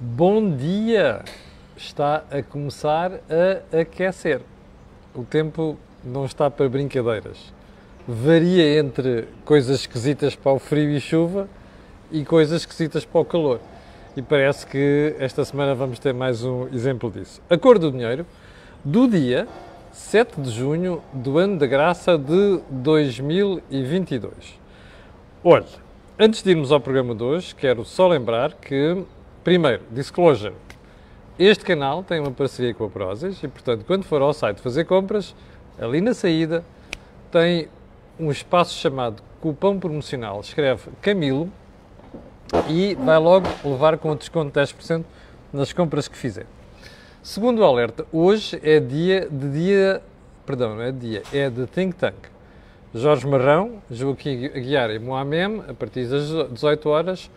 Bom dia! Está a começar a aquecer. O tempo não está para brincadeiras. Varia entre coisas esquisitas para o frio e chuva e coisas esquisitas para o calor. E parece que esta semana vamos ter mais um exemplo disso. A cor do dinheiro do dia 7 de junho do ano da graça de 2022. Olha, antes de irmos ao programa de hoje, quero só lembrar que, primeiro, disclosure. Este canal tem uma parceria com a Prozis e, portanto, quando for ao site fazer compras, ali na saída tem um espaço chamado cupom promocional. Escreve Camilo e vai logo levar com desconto de 10% nas compras que fizer. Segundo o alerta, hoje é dia de dia, perdão, não é dia, é de think tank. Jorge Marrão, Joaquim Aguiar e Moamem, a partir das 18 horas,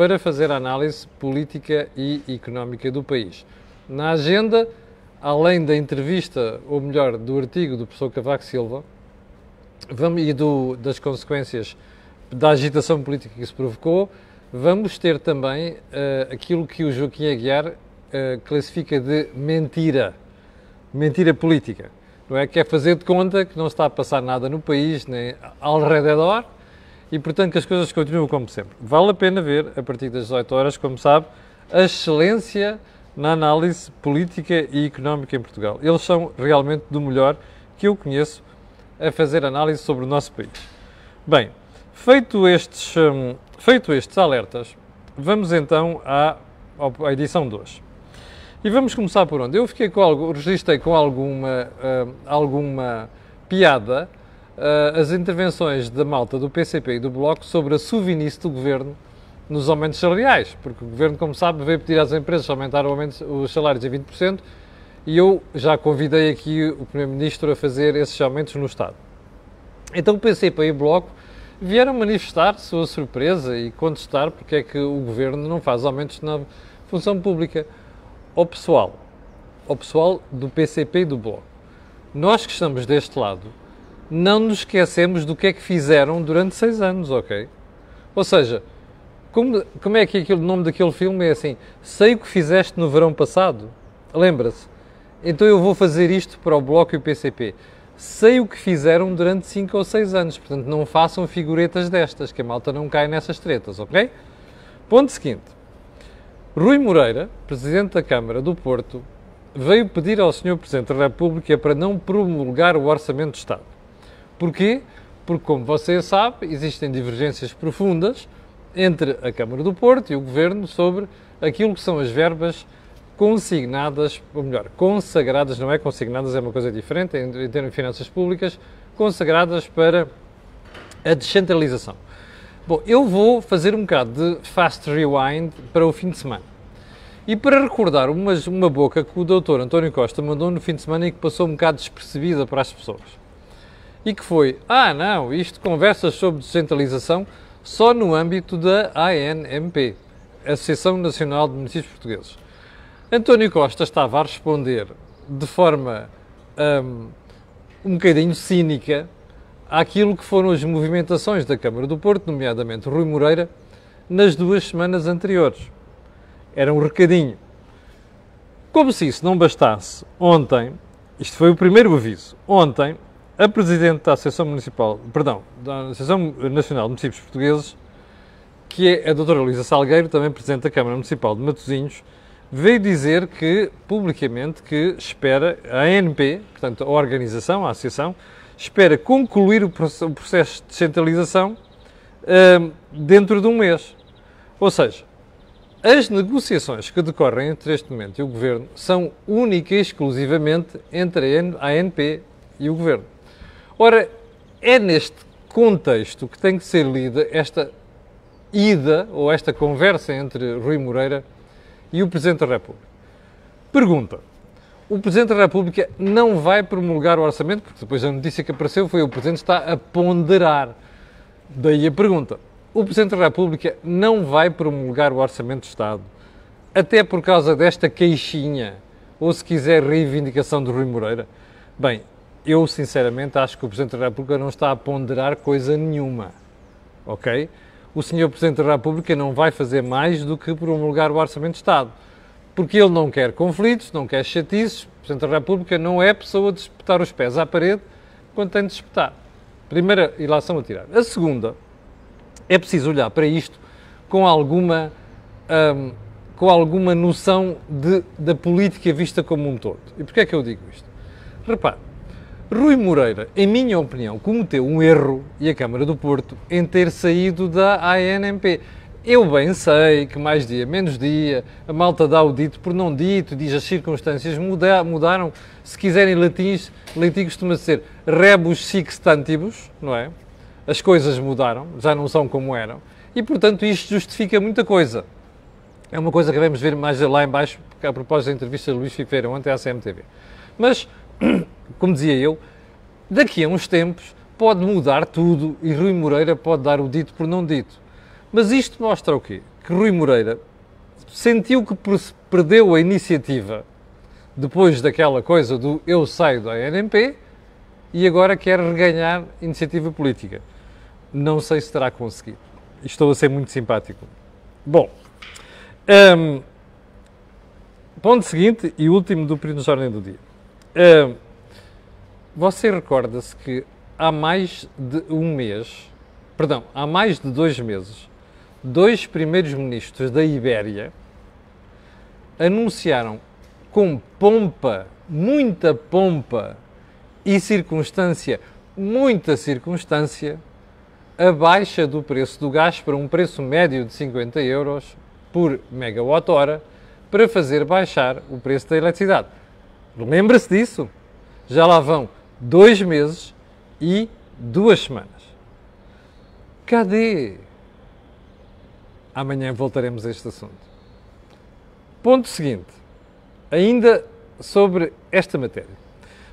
para fazer a análise política e económica do país. Na agenda, além da entrevista, ou melhor, do artigo do professor Cavaco Silva, vamos, e do, das consequências da agitação política que isso provocou, vamos ter também uh, aquilo que o Joaquim Aguiar uh, classifica de mentira, mentira política. Não é? Que é fazer de conta que não está a passar nada no país, nem ao redor, e portanto que as coisas continuam como sempre. Vale a pena ver, a partir das 18 horas, como sabe, a excelência na análise política e económica em Portugal. Eles são realmente do melhor que eu conheço a fazer análise sobre o nosso país. Bem, feito estes, hum, feito estes alertas, vamos então à, à edição de hoje. E vamos começar por onde? Eu fiquei com algo, registrei com alguma, uh, alguma piada as intervenções da malta do PCP e do Bloco sobre a suvinice do governo nos aumentos salariais, porque o governo, como sabe, veio pedir às empresas aumentar os salários em 20% e eu já convidei aqui o Primeiro-Ministro a fazer esses aumentos no Estado. Então o PCP e o Bloco vieram manifestar sua surpresa e contestar porque é que o governo não faz aumentos na função pública ao pessoal, ao pessoal do PCP e do Bloco. Nós que estamos deste lado, não nos esquecemos do que é que fizeram durante seis anos, ok? Ou seja, como, como é que aquele, o nome daquele filme é assim? Sei o que fizeste no verão passado. Lembra-se? Então eu vou fazer isto para o Bloco e o PCP. Sei o que fizeram durante cinco ou seis anos, portanto não façam figuretas destas, que a malta não cai nessas tretas, ok? Ponto seguinte. Rui Moreira, Presidente da Câmara do Porto, veio pedir ao Sr. Presidente da República para não promulgar o Orçamento de Estado. Porquê? Porque, como você sabe, existem divergências profundas entre a Câmara do Porto e o Governo sobre aquilo que são as verbas consignadas, ou melhor, consagradas, não é consignadas, é uma coisa diferente, em termos de finanças públicas, consagradas para a descentralização. Bom, eu vou fazer um bocado de fast rewind para o fim de semana. E para recordar uma boca que o doutor António Costa mandou no fim de semana e que passou um bocado despercebida para as pessoas. E que foi, ah não, isto conversas sobre descentralização só no âmbito da ANMP, Associação Nacional de Municípios Portugueses. António Costa estava a responder de forma um, um bocadinho cínica àquilo que foram as movimentações da Câmara do Porto, nomeadamente Rui Moreira, nas duas semanas anteriores. Era um recadinho. Como se isso não bastasse, ontem, isto foi o primeiro aviso, ontem, a Presidente da Associação Municipal, perdão, da Associação Nacional de Municípios Portugueses, que é a doutora Luísa Salgueiro, também Presidente da Câmara Municipal de Matosinhos, veio dizer que, publicamente, que espera, a ANP, portanto a organização, a associação, espera concluir o processo de descentralização uh, dentro de um mês. Ou seja, as negociações que decorrem entre este momento e o Governo são única e exclusivamente entre a ANP e o Governo. Ora, é neste contexto que tem que ser lida esta ida ou esta conversa entre Rui Moreira e o Presidente da República. Pergunta: o Presidente da República não vai promulgar o orçamento, porque depois a notícia que apareceu foi o Presidente está a ponderar. Daí a pergunta. O Presidente da República não vai promulgar o orçamento de Estado, até por causa desta queixinha, ou se quiser, reivindicação de Rui Moreira? Bem, eu sinceramente acho que o Presidente da República não está a ponderar coisa nenhuma. Ok? o Sr. Presidente da República não vai fazer mais do que promulgar o Orçamento de Estado. Porque ele não quer conflitos, não quer chatices. O Presidente da República não é pessoa de espetar os pés à parede quando tem de espetar. Primeira ilação a tirar. A segunda, é preciso olhar para isto com alguma, hum, com alguma noção de, da política vista como um todo. E porquê é que eu digo isto? Repare, Rui Moreira, em minha opinião, cometeu um erro, e a Câmara do Porto, em ter saído da ANMP. Eu bem sei que mais dia, menos dia, a malta dá o dito por não dito, diz as circunstâncias muda, mudaram. Se quiserem latins, latim costuma ser rebus sixtantibus, não é? As coisas mudaram, já não são como eram. E, portanto, isto justifica muita coisa. É uma coisa que devemos ver mais lá embaixo, a propósito da entrevista de Luís Figueira ontem à CMTV. Mas como dizia eu, daqui a uns tempos pode mudar tudo e Rui Moreira pode dar o dito por não dito. Mas isto mostra o quê? Que Rui Moreira sentiu que perdeu a iniciativa depois daquela coisa do eu saio da ANP e agora quer reganhar iniciativa política. Não sei se terá conseguido. Estou a ser muito simpático. Bom, um, ponto seguinte e último do de ordem do dia. Uh, você recorda-se que há mais de um mês, perdão, há mais de dois meses, dois primeiros ministros da Ibéria anunciaram com pompa, muita pompa e circunstância, muita circunstância, a baixa do preço do gás para um preço médio de 50 euros por megawatt-hora para fazer baixar o preço da eletricidade. Lembra-se disso? Já lá vão dois meses e duas semanas. Cadê? Amanhã voltaremos a este assunto. Ponto seguinte. Ainda sobre esta matéria.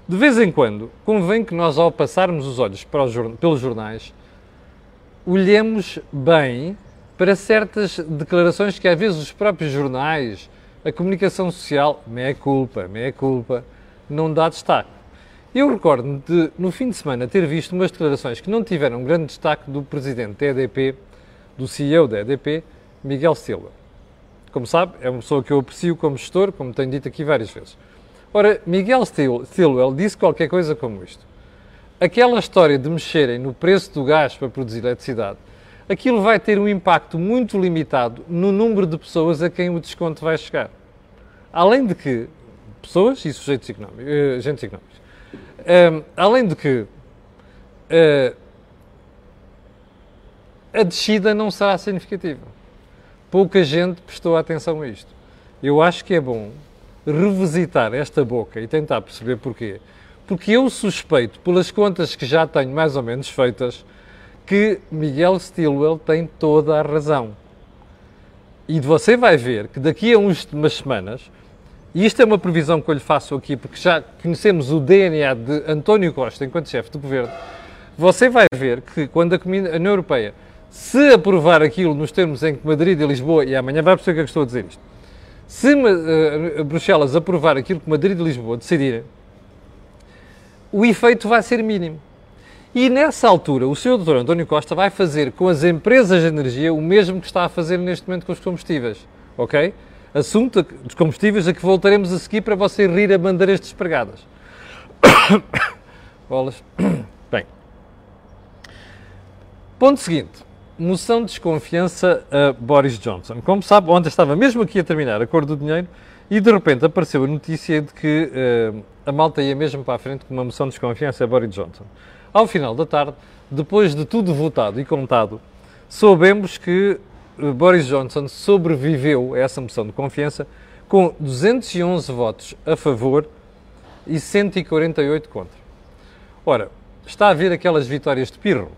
De vez em quando, convém que nós, ao passarmos os olhos pelos jornais, olhemos bem para certas declarações que às vezes os próprios jornais a comunicação social, meia culpa, meia culpa, não dá destaque. Eu recordo-me de, no fim de semana, ter visto umas declarações que não tiveram grande destaque do presidente da EDP, do CEO da EDP, Miguel Silva. Como sabe, é uma pessoa que eu aprecio como gestor, como tenho dito aqui várias vezes. Ora, Miguel Silva disse qualquer coisa como isto. Aquela história de mexerem no preço do gás para produzir eletricidade aquilo vai ter um impacto muito limitado no número de pessoas a quem o desconto vai chegar. Além de que, pessoas e sujeitos económicos, uh, agentes económicos, além de que uh, a descida não será significativa. Pouca gente prestou atenção a isto. Eu acho que é bom revisitar esta boca e tentar perceber porquê. Porque eu suspeito, pelas contas que já tenho mais ou menos feitas, que Miguel Stilwell tem toda a razão. E você vai ver que daqui a umas semanas, e isto é uma previsão que eu lhe faço aqui, porque já conhecemos o DNA de António Costa enquanto chefe do governo, você vai ver que quando a União Europeia se aprovar aquilo nos termos em que Madrid e Lisboa, e amanhã vai perceber o que é que estou a dizer isto, se uh, Bruxelas aprovar aquilo que Madrid e Lisboa decidirem, o efeito vai ser mínimo. E nessa altura, o Sr. Dr. António Costa vai fazer com as empresas de energia o mesmo que está a fazer neste momento com os combustíveis. Ok? Assunto dos combustíveis a que voltaremos a seguir para você rir a bandeiras despregadas. Bolas. Bem. Ponto seguinte. Moção de desconfiança a Boris Johnson. Como sabe, ontem estava mesmo aqui a terminar a cor do dinheiro e de repente apareceu a notícia de que uh, a malta ia mesmo para a frente com uma moção de desconfiança a Boris Johnson. Ao final da tarde, depois de tudo votado e contado, soubemos que Boris Johnson sobreviveu a essa moção de confiança com 211 votos a favor e 148 contra. Ora, está a ver aquelas vitórias de pirro?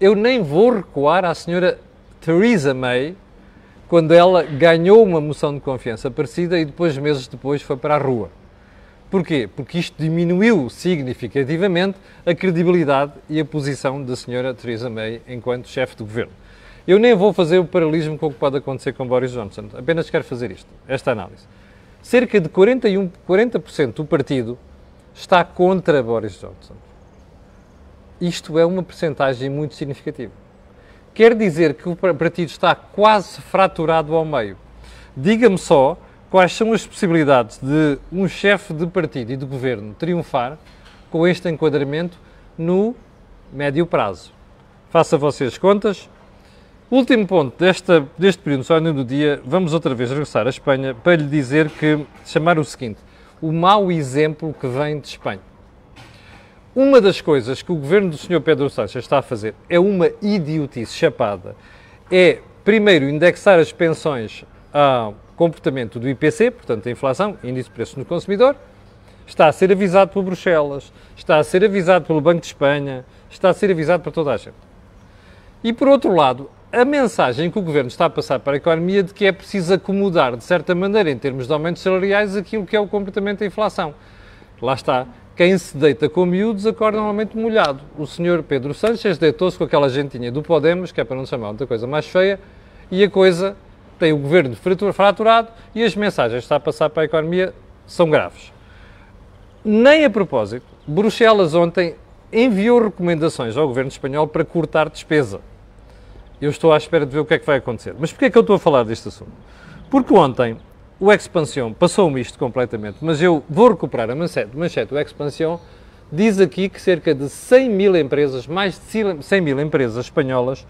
Eu nem vou recuar à senhora Theresa May quando ela ganhou uma moção de confiança parecida e depois, meses depois, foi para a rua. Porquê? Porque isto diminuiu significativamente a credibilidade e a posição da senhora Theresa May enquanto chefe do governo. Eu nem vou fazer o paralelismo com o que pode acontecer com Boris Johnson, apenas quero fazer isto, esta análise. Cerca de 41, 40% do partido está contra Boris Johnson. Isto é uma percentagem muito significativa. quer dizer que o partido está quase fraturado ao meio. Diga-me só quais são as possibilidades de um chefe de partido e de governo triunfar com este enquadramento no médio prazo. Faça vocês contas. Último ponto desta, deste período só do dia, vamos outra vez regressar à Espanha para lhe dizer que, chamar o seguinte, o mau exemplo que vem de Espanha. Uma das coisas que o governo do Sr. Pedro Sánchez está a fazer é uma idiotice chapada. É, primeiro, indexar as pensões ao comportamento do IPC, portanto, a inflação, índice de preços no consumidor, está a ser avisado por Bruxelas, está a ser avisado pelo Banco de Espanha, está a ser avisado para toda a gente. E, por outro lado, a mensagem que o Governo está a passar para a economia de que é preciso acomodar, de certa maneira, em termos de aumentos salariais, aquilo que é o comportamento da inflação. Lá está. Quem se deita com miúdos acorda normalmente molhado. O senhor Pedro Sanches deitou-se com aquela gentinha do Podemos, que é para não chamar outra coisa mais feia, e a coisa tem o governo fraturado e as mensagens que está a passar para a economia são graves. Nem a propósito, Bruxelas ontem enviou recomendações ao governo espanhol para cortar despesa. Eu estou à espera de ver o que é que vai acontecer. Mas porquê é que eu estou a falar deste assunto? Porque ontem o Expansión passou-me isto completamente, mas eu vou recuperar a manchete. manchete. O Expansión diz aqui que cerca de 100 mil empresas, mais de 100 mil empresas espanholas,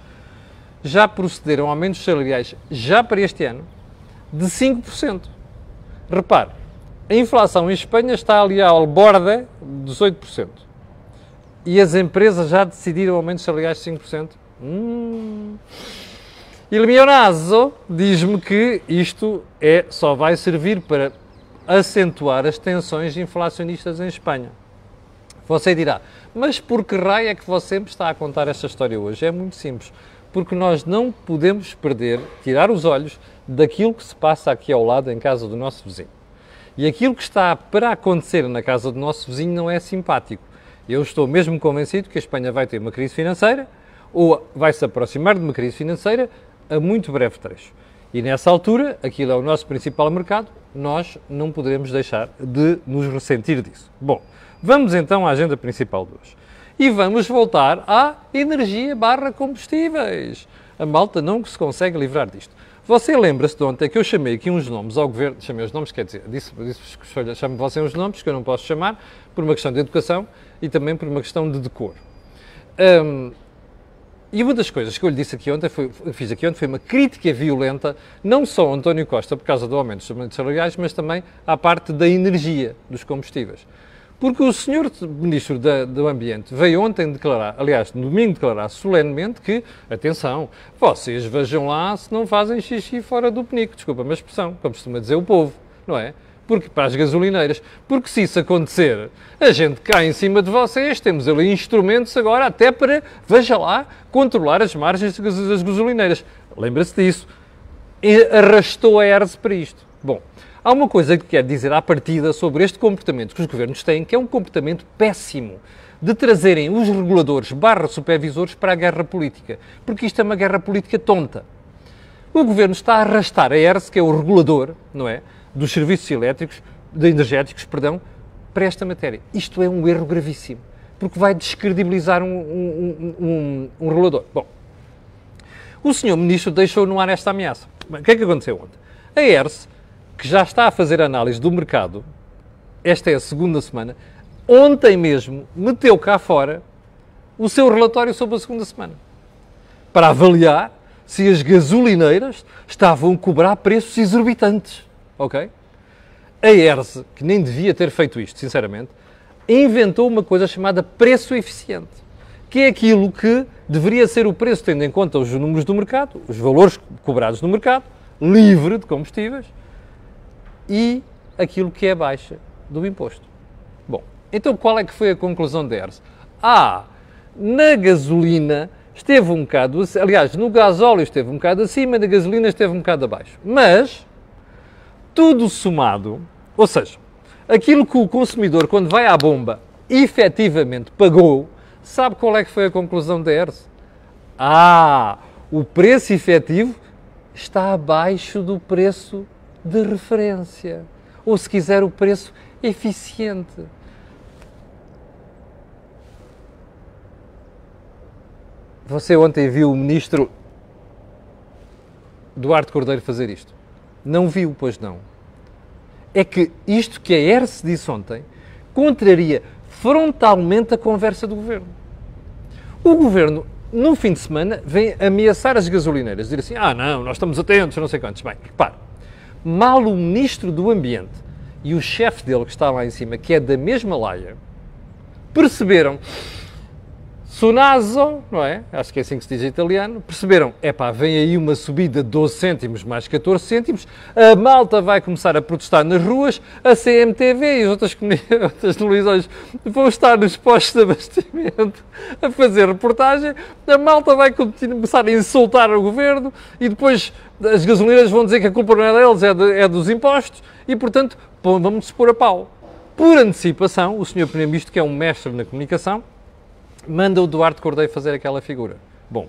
já procederam a aumentos salariais já para este ano de 5%. Repare, a inflação em Espanha está ali ao borda dos 8%. E as empresas já decidiram aumentos salariais de 5%. Hum. Il diz-me que isto é, só vai servir para acentuar as tensões inflacionistas em Espanha. Você dirá, mas por que raio é que você me está a contar esta história hoje? É muito simples. Porque nós não podemos perder, tirar os olhos daquilo que se passa aqui ao lado em casa do nosso vizinho. E aquilo que está para acontecer na casa do nosso vizinho não é simpático. Eu estou mesmo convencido que a Espanha vai ter uma crise financeira ou vai se aproximar de uma crise financeira a muito breve trecho. E nessa altura, aquilo é o nosso principal mercado, nós não poderemos deixar de nos ressentir disso. Bom, vamos então à agenda principal de hoje. E vamos voltar à energia barra combustíveis. A malta não se consegue livrar disto. Você lembra-se de ontem que eu chamei aqui uns nomes ao governo, chamei os nomes, quer dizer, disse, disse chame você uns nomes que eu não posso chamar, por uma questão de educação e também por uma questão de decoro. Um, e uma das coisas que eu lhe disse aqui ontem, foi, fiz aqui ontem, foi uma crítica violenta, não só ao António Costa por causa do aumento dos aumentos salariais, mas também à parte da energia dos combustíveis. Porque o senhor Ministro da, do Ambiente veio ontem declarar, aliás, no domingo declarar solenemente que, atenção, vocês vejam lá se não fazem xixi fora do penico, desculpa a expressão, como costuma dizer o povo, não é? Porque para as gasolineiras. Porque se isso acontecer, a gente cai em cima de vocês, temos ali instrumentos agora até para, veja lá, controlar as margens das gasolineiras. Lembra-se disso. E arrastou a ERS para isto. Bom, há uma coisa que quero dizer à partida sobre este comportamento que os governos têm, que é um comportamento péssimo de trazerem os reguladores barra supervisores para a guerra política. Porque isto é uma guerra política tonta. O governo está a arrastar a ERS, que é o regulador, não é? Dos serviços elétricos, de energéticos, perdão, para esta matéria. Isto é um erro gravíssimo, porque vai descredibilizar um, um, um, um regulador. Bom, o senhor ministro deixou no ar esta ameaça. Bem, o que é que aconteceu ontem? A ERS, que já está a fazer análise do mercado, esta é a segunda semana, ontem mesmo meteu cá fora o seu relatório sobre a segunda semana, para avaliar se as gasolineiras estavam a cobrar preços exorbitantes ok? A ERS, que nem devia ter feito isto, sinceramente, inventou uma coisa chamada preço eficiente, que é aquilo que deveria ser o preço tendo em conta os números do mercado, os valores cobrados no mercado, livre de combustíveis, e aquilo que é a baixa do imposto. Bom, então qual é que foi a conclusão da ERS? Ah, na gasolina esteve um bocado, aliás, no gasóleo esteve um bocado acima, na gasolina esteve um bocado abaixo. Mas tudo somado, ou seja, aquilo que o consumidor, quando vai à bomba, efetivamente pagou, sabe qual é que foi a conclusão da ERS? Ah, o preço efetivo está abaixo do preço de referência. Ou, se quiser, o preço eficiente. Você ontem viu o ministro Duarte Cordeiro fazer isto? Não viu, pois não. É que isto que a ERSE disse ontem contraria frontalmente a conversa do governo. O governo, no fim de semana, vem ameaçar as gasolineiras, dizer assim: ah, não, nós estamos atentos, não sei quantos. Bem, repare, mal o ministro do Ambiente e o chefe dele, que está lá em cima, que é da mesma laia, perceberam Sunazo, não é? Acho que é assim que se diz em italiano. Perceberam? É pá, vem aí uma subida de 12 cêntimos mais 14 cêntimos. A malta vai começar a protestar nas ruas. A CMTV e as outras, outras televisões vão estar nos postos de abastecimento a fazer reportagem. A malta vai começar a insultar o governo e depois as gasolinas vão dizer que a culpa não é deles, é, de, é dos impostos e, portanto, vamos-nos pôr a pau. Por antecipação, o Sr. Primeiro-Ministro, que é um mestre na comunicação, manda o Duarte Cordeiro fazer aquela figura. Bom,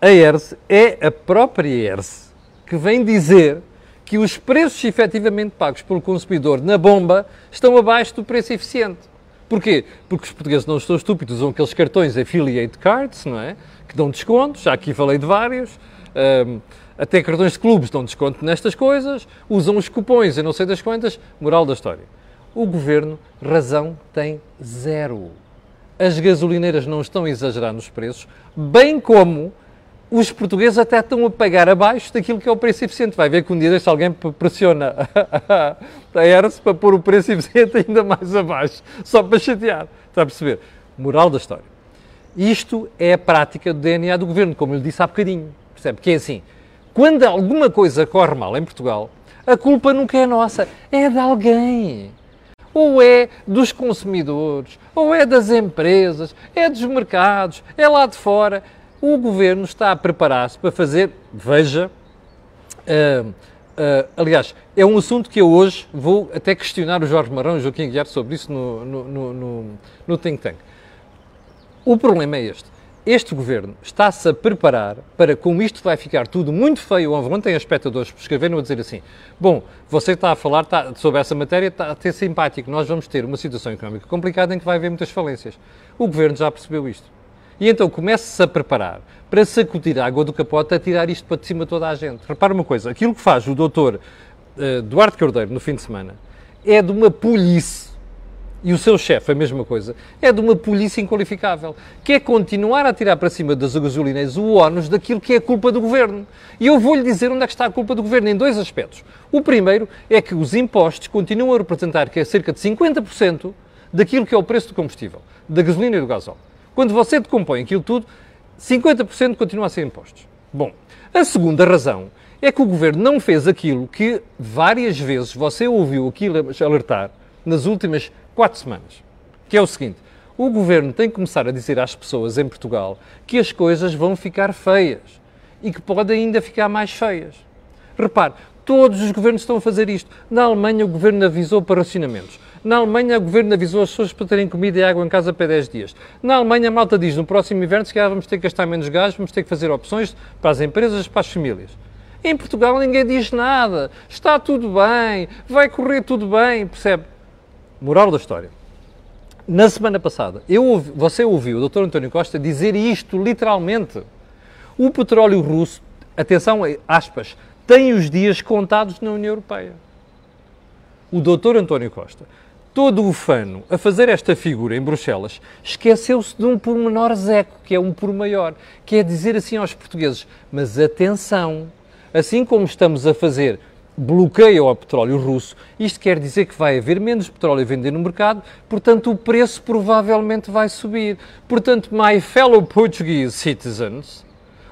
a ERS é a própria ERS que vem dizer que os preços efetivamente pagos pelo consumidor na bomba estão abaixo do preço eficiente. Porquê? Porque os portugueses não estão estúpidos, usam aqueles cartões affiliate cards, não é? Que dão descontos, já aqui falei de vários. Um, até cartões de clubes dão desconto nestas coisas, usam os cupões e não sei das quantas. Moral da história. O governo, razão tem zero as gasolineiras não estão a exagerar nos preços, bem como os portugueses até estão a pagar abaixo daquilo que é o preço eficiente. Vai ver que um dia deste alguém pressiona a ERS para pôr o preço eficiente ainda mais abaixo, só para chatear. Está a perceber? Moral da história. Isto é a prática do DNA do governo, como eu lhe disse há bocadinho. Percebe? Que é assim, quando alguma coisa corre mal em Portugal, a culpa nunca é nossa, é de alguém ou é dos consumidores, ou é das empresas, é dos mercados, é lá de fora. O governo está a preparar-se para fazer, veja, uh, uh, aliás, é um assunto que eu hoje vou até questionar o Jorge Marão e o Joaquim Guiar sobre isso no, no, no, no, no Think Tank. O problema é este este governo está-se a preparar para, como isto vai ficar tudo muito feio, ontem espectadores escreveram a dizer assim, bom, você está a falar está, sobre essa matéria, está a ter simpático, nós vamos ter uma situação económica complicada em que vai haver muitas falências. O governo já percebeu isto. E então comece-se a preparar para sacudir a água do capote a tirar isto para de cima toda a gente. Repara uma coisa, aquilo que faz o doutor uh, Duarte Cordeiro no fim de semana é de uma polícia e o seu chefe, a mesma coisa, é de uma polícia inqualificável, que é continuar a tirar para cima das gasolinas o ónus daquilo que é a culpa do governo. E eu vou-lhe dizer onde é que está a culpa do governo, em dois aspectos. O primeiro é que os impostos continuam a representar que é cerca de 50% daquilo que é o preço do combustível, da gasolina e do gasóleo. Quando você decompõe aquilo tudo, 50% continua a ser impostos. Bom, a segunda razão é que o governo não fez aquilo que várias vezes você ouviu aquilo alertar nas últimas quatro semanas. Que é o seguinte: o governo tem que começar a dizer às pessoas em Portugal que as coisas vão ficar feias e que podem ainda ficar mais feias. Repare, todos os governos estão a fazer isto. Na Alemanha, o governo avisou para racionamentos. Na Alemanha, o governo avisou as pessoas para terem comida e água em casa para 10 dias. Na Alemanha, a malta diz no próximo inverno se calhar vamos ter que gastar menos gás, vamos ter que fazer opções para as empresas, para as famílias. Em Portugal ninguém diz nada. Está tudo bem, vai correr tudo bem, percebe? Moral da história. Na semana passada, ouvi, você ouviu o Dr. António Costa dizer isto literalmente. O petróleo russo, atenção, aspas, tem os dias contados na União Europeia. O Dr. António Costa, todo o fano a fazer esta figura em Bruxelas, esqueceu-se de um pormenor zeco, que é um por maior, que é dizer assim aos portugueses: mas atenção, assim como estamos a fazer bloqueio ao petróleo russo, isto quer dizer que vai haver menos petróleo a vender no mercado, portanto o preço provavelmente vai subir. Portanto, my fellow Portuguese citizens,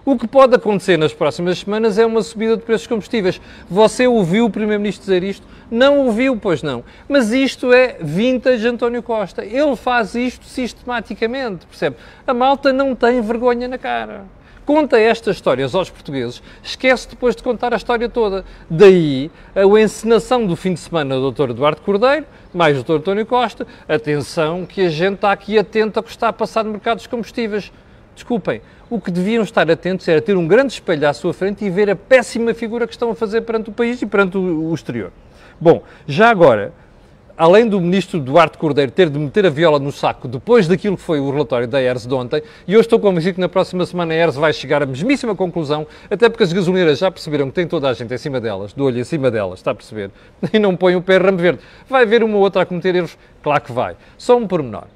o que pode acontecer nas próximas semanas é uma subida de preços combustíveis. Você ouviu o Primeiro-Ministro dizer isto? Não ouviu, pois não. Mas isto é vintage António Costa. Ele faz isto sistematicamente, percebe? A malta não tem vergonha na cara conta estas histórias aos portugueses, esquece depois de contar a história toda. Daí a encenação do fim de semana do Dr. Eduardo Cordeiro, mais o Dr. António Costa. Atenção que a gente está aqui atento ao que está a passar no mercado dos combustíveis. Desculpem, o que deviam estar atentos era ter um grande espelho à sua frente e ver a péssima figura que estão a fazer perante o país e perante o exterior. Bom, já agora, além do ministro Duarte Cordeiro ter de meter a viola no saco depois daquilo que foi o relatório da ERS de ontem, e eu estou convencido que na próxima semana a ERS vai chegar à mesmíssima conclusão, até porque as gasolineiras já perceberam que tem toda a gente em cima delas, do olho em cima delas, está a perceber? E não põem o pé ramo verde. Vai haver uma ou outra a cometer erros? Claro que vai. Só um pormenor.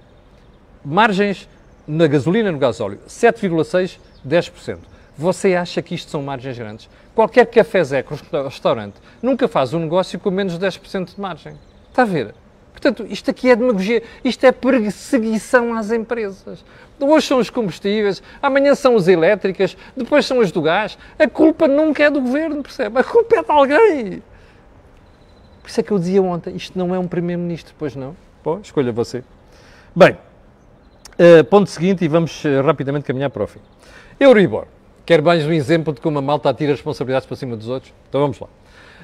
Margens na gasolina e no gasóleo, 7,6%, 10%. Você acha que isto são margens grandes? Qualquer café Zé, restaurante, nunca faz um negócio com menos de 10% de margem. Está a ver? Portanto, isto aqui é demagogia, isto é perseguição às empresas. Hoje são os combustíveis, amanhã são as elétricas, depois são as do gás. A culpa nunca é do governo, percebe? A culpa é de alguém. Por isso é que eu dizia ontem, isto não é um primeiro-ministro, pois não? Bom, escolha você. Bem, uh, ponto seguinte e vamos uh, rapidamente caminhar para o fim. Euribor. Quer mais um exemplo de como a malta atira responsabilidades para cima dos outros? Então vamos lá.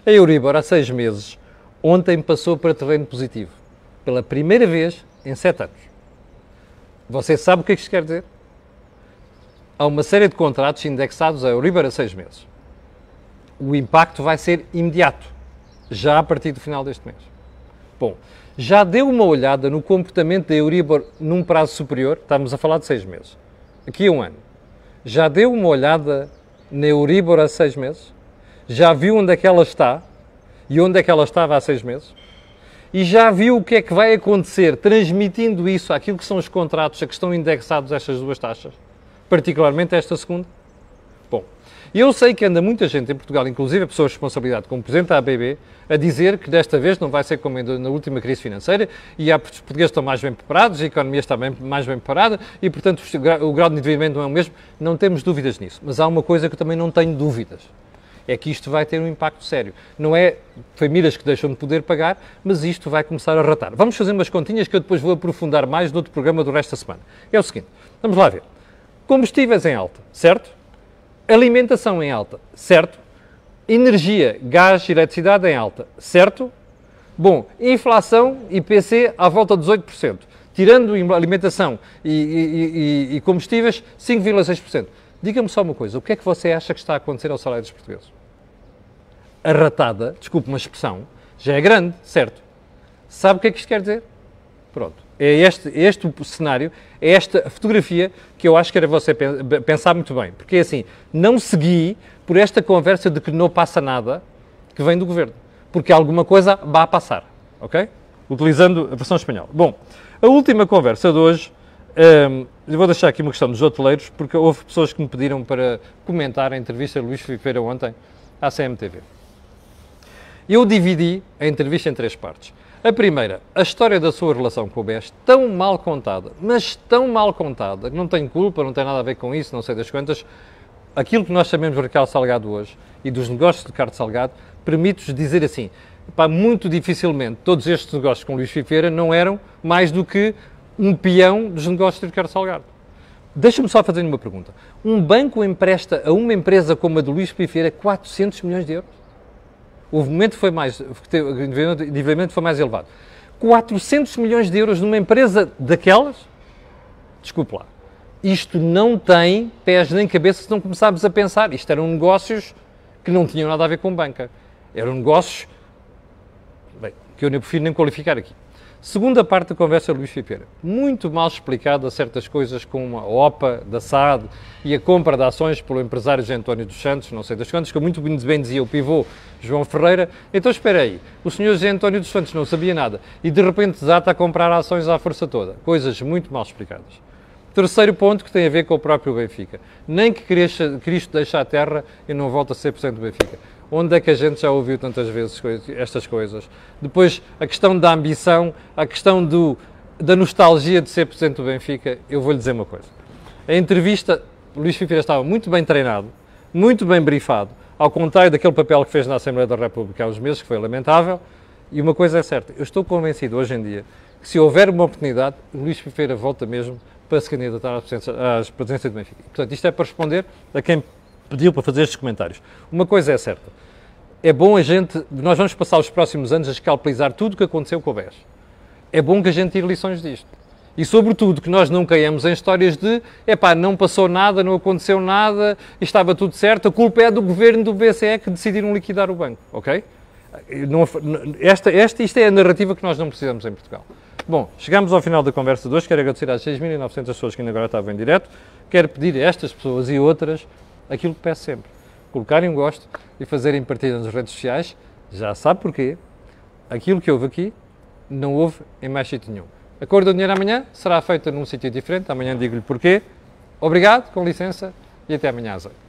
A Euribor, há seis meses, ontem passou para terreno positivo. Pela primeira vez em sete anos. Você sabe o que é que isto quer dizer? Há uma série de contratos indexados a Euribor a seis meses. O impacto vai ser imediato, já a partir do final deste mês. Bom, já deu uma olhada no comportamento da Euribor num prazo superior? Estamos a falar de seis meses. Aqui a um ano. Já deu uma olhada na Euribor há seis meses? Já viu onde é que ela está? E onde é que ela estava há seis meses, e já viu o que é que vai acontecer transmitindo isso àquilo que são os contratos a que estão indexados estas duas taxas, particularmente esta segunda? Bom, eu sei que anda muita gente em Portugal, inclusive pessoas de responsabilidade, como Presidente da ABB, a dizer que desta vez não vai ser como na última crise financeira e os portugueses estão mais bem preparados, a economia está bem, mais bem preparada e, portanto, o grau de endividamento não é o mesmo. Não temos dúvidas nisso. Mas há uma coisa que eu também não tenho dúvidas é que isto vai ter um impacto sério. Não é famílias que deixam de poder pagar, mas isto vai começar a ratar. Vamos fazer umas continhas que eu depois vou aprofundar mais no outro programa do resto da semana. É o seguinte, vamos lá ver. Combustíveis em alta, certo? Alimentação em alta, certo? Energia, gás, eletricidade em alta, certo? Bom, inflação IPC à volta de 18%. Tirando alimentação e, e, e, combustíveis, 5,6%. Diga-me só uma coisa, o que é que você acha que está a acontecer ao salário dos portugueses? A ratada, desculpe uma expressão, já é grande, certo? Sabe o que é que isto quer dizer? Pronto. É este, este o cenário, é esta fotografia que eu acho que era você pensar muito bem. Porque é assim, não segui por esta conversa de que não passa nada que vem do governo. Porque alguma coisa vai passar, ok? Utilizando a versão espanhola. Bom, a última conversa de hoje um, eu vou deixar aqui uma questão dos hoteleiros, porque houve pessoas que me pediram para comentar a entrevista de Luís Filipeira ontem à CMTV. Eu dividi a entrevista em três partes. A primeira, a história da sua relação com o BES, tão mal contada, mas tão mal contada, não tem culpa, não tem nada a ver com isso, não sei das quantas. Aquilo que nós sabemos do Ricardo Salgado hoje e dos negócios de Ricardo Salgado permite-nos dizer assim: pá, muito dificilmente todos estes negócios com Luís Filipeira não eram mais do que um peão dos negócios de Ricardo Salgado. Deixa-me só fazer uma pergunta. Um banco empresta a uma empresa como a do Luís Pifeira 400 milhões de euros? O momento foi mais, o endividamento foi mais elevado. 400 milhões de euros numa empresa daquelas? Desculpe lá. Isto não tem pés nem cabeça se não começarmos a pensar. Isto eram negócios que não tinham nada a ver com banca. Eram negócios bem, que eu nem prefiro nem qualificar aqui. Segunda parte da conversa Luís Fipeira, muito mal explicada certas coisas como a OPA da SAD e a compra de ações pelo empresário José António dos Santos, não sei das quantas, que muito bem dizia o pivô João Ferreira. Então espera aí, o senhor José António dos Santos não sabia nada e de repente desata a comprar ações à força toda. Coisas muito mal explicadas. Terceiro ponto que tem a ver com o próprio Benfica. Nem que Cristo deixe a terra e não volta a ser presidente do Benfica. Onde é que a gente já ouviu tantas vezes estas coisas? Depois, a questão da ambição, a questão do, da nostalgia de ser presidente do Benfica, eu vou-lhe dizer uma coisa. A entrevista, Luís Figueiredo estava muito bem treinado, muito bem brifado, ao contrário daquele papel que fez na Assembleia da República há uns meses, que foi lamentável, e uma coisa é certa, eu estou convencido hoje em dia que se houver uma oportunidade, Luís Figueiredo volta mesmo para se candidatar à presidência, à presidência do Benfica. Portanto, isto é para responder a quem pediu para fazer estes comentários. Uma coisa é certa, é bom a gente, nós vamos passar os próximos anos a escalpelizar tudo o que aconteceu com o BES. É bom que a gente tire lições disto. E, sobretudo, que nós não caiamos em histórias de epá, não passou nada, não aconteceu nada, estava tudo certo, a culpa é do governo do BCE que decidiram liquidar o banco, ok? Não, esta, esta, isto é a narrativa que nós não precisamos em Portugal. Bom, chegamos ao final da conversa de hoje. Quero agradecer às 6.900 pessoas que ainda agora estavam em direto. Quero pedir a estas pessoas e outras aquilo que peço sempre: colocarem um gosto e fazerem partida nas redes sociais. Já sabe porquê. Aquilo que houve aqui não houve em mais sítio nenhum. A cor do dinheiro amanhã será feita num sítio diferente. Amanhã digo-lhe porquê. Obrigado, com licença e até amanhã às 8.